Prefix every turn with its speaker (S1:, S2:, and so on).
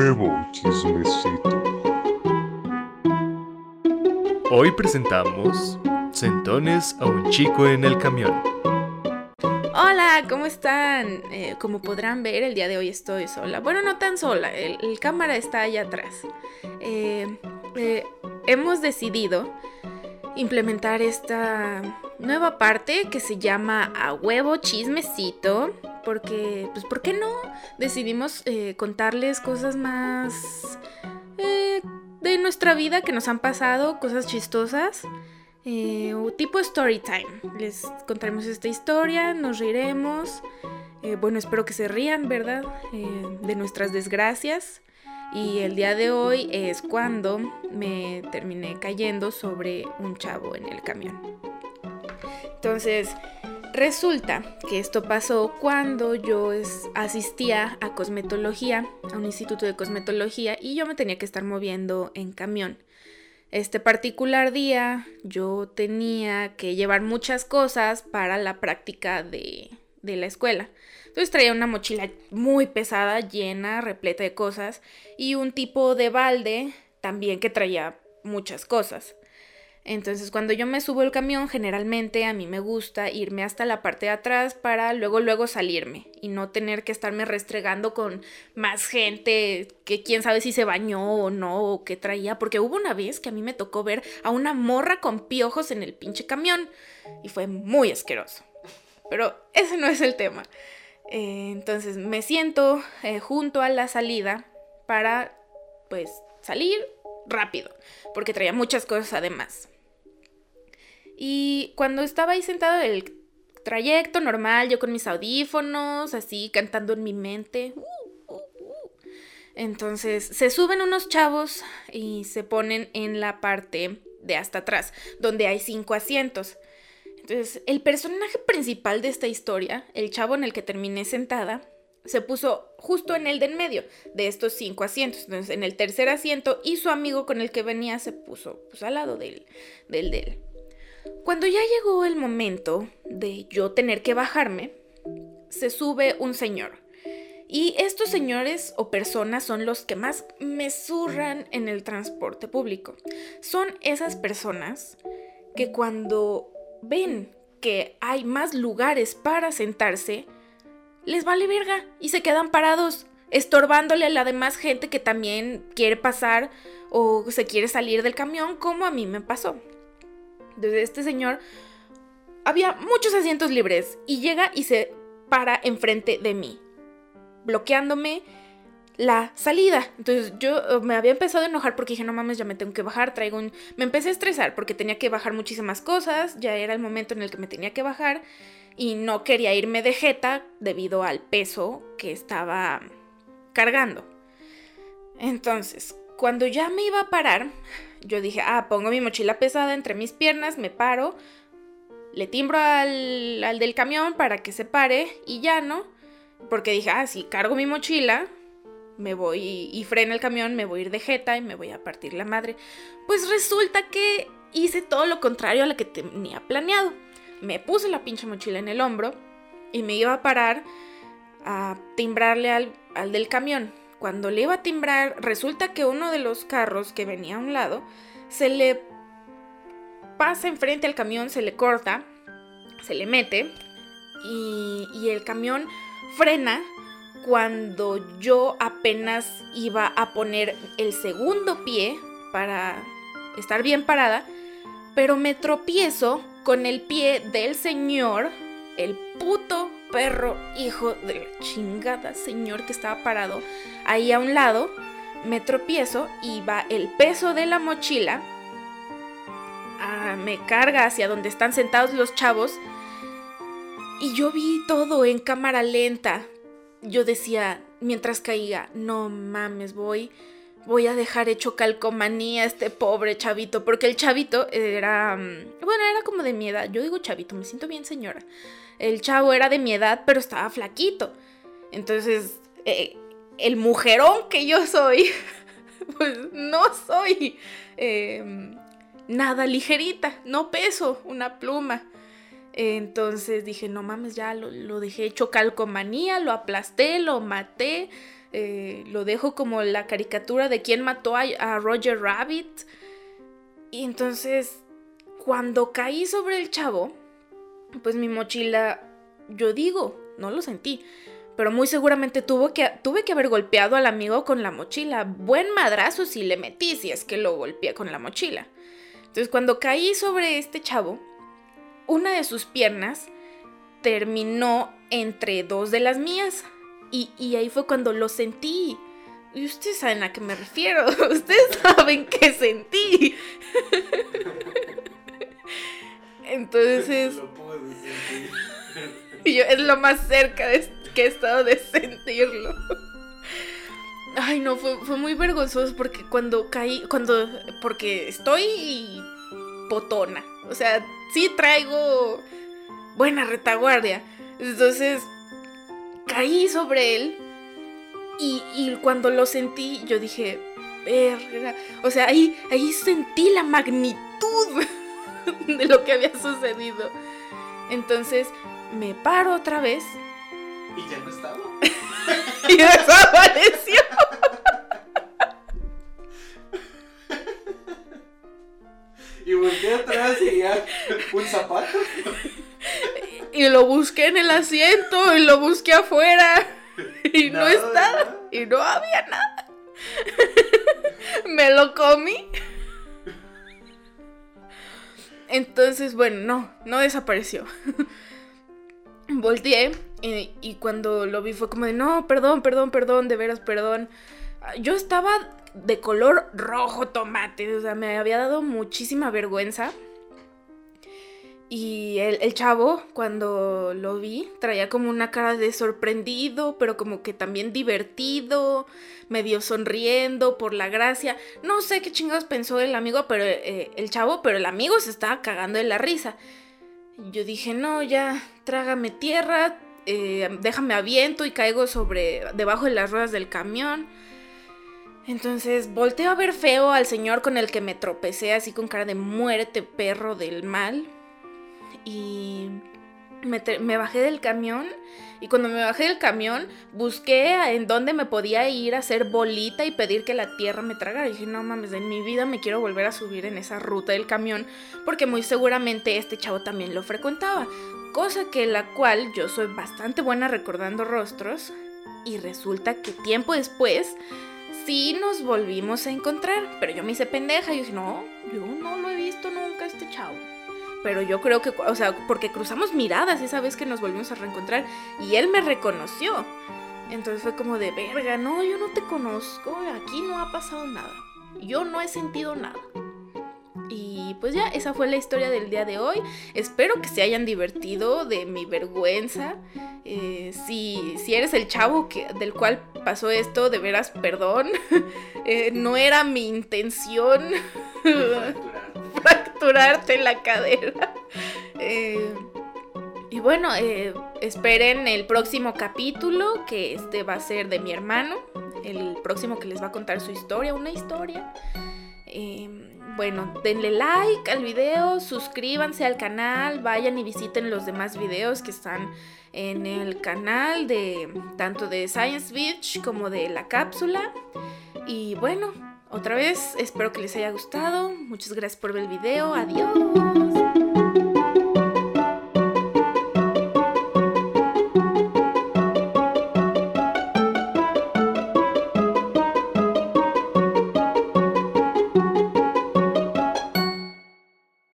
S1: huevo, chismecito.
S2: Hoy presentamos Sentones a un chico en el camión.
S3: Hola, ¿cómo están? Eh, como podrán ver, el día de hoy estoy sola. Bueno, no tan sola, el, cámara está allá atrás. Eh, eh, hemos decidido implementar esta nueva parte que se llama A huevo chismecito. Porque, pues, ¿por qué no? Decidimos contarles cosas más de nuestra vida que nos han pasado, cosas chistosas. Eh, tipo story time. Les contaremos esta historia, nos reiremos. Eh, bueno, espero que se rían, ¿verdad? Eh, de nuestras desgracias. Y el día de hoy es cuando me terminé cayendo sobre un chavo en el camión. Entonces, Resulta que esto pasó cuando yo asistía a cosmetología, a un instituto de cosmetología, y yo me tenía que estar moviendo en camión. Este particular día yo tenía que llevar muchas cosas para la práctica de, de la escuela. Entonces traía una mochila muy pesada, llena, repleta de cosas, y un tipo de balde también que traía muchas cosas. Entonces cuando yo me subo el camión, generalmente a mí me gusta irme hasta la parte de atrás para luego luego salirme y no tener que estarme restregando con más gente que quién sabe si se bañó o no o qué traía, porque hubo una vez que a mí me tocó ver a una morra con piojos en el pinche camión y fue muy asqueroso. Pero ese no es el tema. Eh, entonces me siento eh, junto a la salida para pues salir rápido, porque traía muchas cosas además. Y cuando estaba ahí sentado en el trayecto normal, yo con mis audífonos, así cantando en mi mente. Uh, uh, uh. Entonces se suben unos chavos y se ponen en la parte de hasta atrás, donde hay cinco asientos. Entonces, el personaje principal de esta historia, el chavo en el que terminé sentada, se puso justo en el de en medio de estos cinco asientos. Entonces, en el tercer asiento y su amigo con el que venía se puso pues, al lado del, del de él. Cuando ya llegó el momento de yo tener que bajarme, se sube un señor. Y estos señores o personas son los que más me zurran en el transporte público. Son esas personas que cuando ven que hay más lugares para sentarse, les vale verga y se quedan parados, estorbándole a la demás gente que también quiere pasar o se quiere salir del camión, como a mí me pasó. Desde este señor había muchos asientos libres y llega y se para enfrente de mí, bloqueándome la salida. Entonces yo eh, me había empezado a enojar porque dije, no mames, ya me tengo que bajar, traigo un... Me empecé a estresar porque tenía que bajar muchísimas cosas, ya era el momento en el que me tenía que bajar y no quería irme de jeta debido al peso que estaba cargando. Entonces, cuando ya me iba a parar, yo dije, ah, pongo mi mochila pesada entre mis piernas, me paro, le timbro al, al del camión para que se pare y ya no. Porque dije, ah, si cargo mi mochila, me voy y frena el camión, me voy a ir de jeta y me voy a partir la madre. Pues resulta que hice todo lo contrario a lo que tenía planeado. Me puse la pinche mochila en el hombro y me iba a parar a timbrarle al, al del camión. Cuando le iba a timbrar, resulta que uno de los carros que venía a un lado se le pasa enfrente al camión, se le corta, se le mete y, el camión frena cuando yo apenas iba a poner el segundo pie para estar bien parada, pero me tropiezo con el pie del señor, el puto perro hijo de la chingada señor que estaba parado ahí a un lado, me tropiezo y va el peso de la mochila, ah, me carga hacia donde están sentados los chavos y yo vi todo en cámara lenta. Yo decía, mientras caía, no mames, voy, voy a dejar hecho calcomanía a este pobre chavito, porque el chavito era, mm, bueno, era como de mi edad. Yo digo chavito, me siento bien señora el chavo era de mi edad, pero estaba flaquito. Entonces, eh, el mujerón que yo soy, pues no soy em, nada ligerita, no peso una pluma. Entonces dije, no mames, ya lo, dejé hecho calcomanía, lo aplasté, lo maté, eh, lo dejo como la caricatura de quién mató a, a Roger Rabbit. Y entonces, cuando caí sobre el chavo, pues mi mochila, yo digo, no lo sentí, pero muy seguramente tuvo que, tuve que haber golpeado al amigo con la mochila. Buen madrazo si le metí, si es que lo golpeé con la mochila. Entonces cuando caí sobre este chavo, una de sus piernas terminó entre dos de las mías. Y, ahí fue cuando lo sentí. Y ustedes saben a qué me refiero. Ustedes saben qué sentí. Entonces. yo es lo más cerca que he estado de sentirlo. Ay, no, fue, fue muy vergonzoso porque cuando caí, cuando, porque estoy potona. O sea, sí traigo buena retaguardia. Entonces, caí sobre él y, cuando lo sentí, yo dije, verga. O sea, ahí, ahí sentí la magnitud de lo que había sucedido. Entonces, me paro otra vez.
S4: Y ya no estaba.
S3: y desapareció.
S4: Y volteé atrás y ya un zapato.
S3: Y lo busqué en el asiento y lo busqué afuera. Y no estaba. Y no había nada. Me lo comí. Entonces, bueno, no, no desapareció. Volteé y, y, cuando lo vi fue como de, no, perdón, perdón, perdón, de veras, perdón. Yo estaba de color rojo tomate. O sea, me había dado muchísima vergüenza. Y el, chavo, cuando lo vi, traía como una cara de sorprendido, pero como que también divertido, medio sonriendo por la gracia. No sé qué chingados pensó el amigo, pero eh, el chavo, pero el amigo se estaba cagando de la risa. Yo dije, no, ya, trágame tierra, eh, déjame aviento y caigo sobre, debajo de las ruedas del camión. Entonces volteo a ver feo al señor con el que me tropecé así con cara de muerte perro del mal. Y me, bajé del camión y cuando me bajé del camión busqué en dónde me podía ir a hacer bolita y pedir que la tierra me tragara. Y dije, no mames, en mi vida me quiero volver a subir en esa ruta del camión porque muy seguramente este chavo también lo frecuentaba. Cosa que la cual yo soy bastante buena recordando rostros y resulta que tiempo después sí nos volvimos a encontrar, pero yo me hice pendeja y dije, no, yo no lo he visto nunca este chavo. Pero yo creo que, o sea, porque cruzamos miradas esa vez que nos volvimos a reencontrar y él me reconoció. Entonces fue como de, verga, no, yo no te conozco, aquí no ha pasado nada. Yo no he sentido nada. Y pues ya, esa fue la historia del día de hoy. Espero que se hayan divertido de mi vergüenza. Eh, si, si, eres el chavo que, del cual pasó esto, de veras, perdón. Eh, no era mi intención fracturarte la cadera. Eh, y bueno, esperen el próximo capítulo, que este va a ser de mi hermano. El próximo que les va a contar su historia, una historia. Bueno, denle like al video, suscríbanse al canal, vayan y visiten los demás videos que están en el canal de tanto de Science Beach como de la cápsula. Y bueno, otra vez espero que les haya gustado. Muchas gracias por ver el video. Adiós.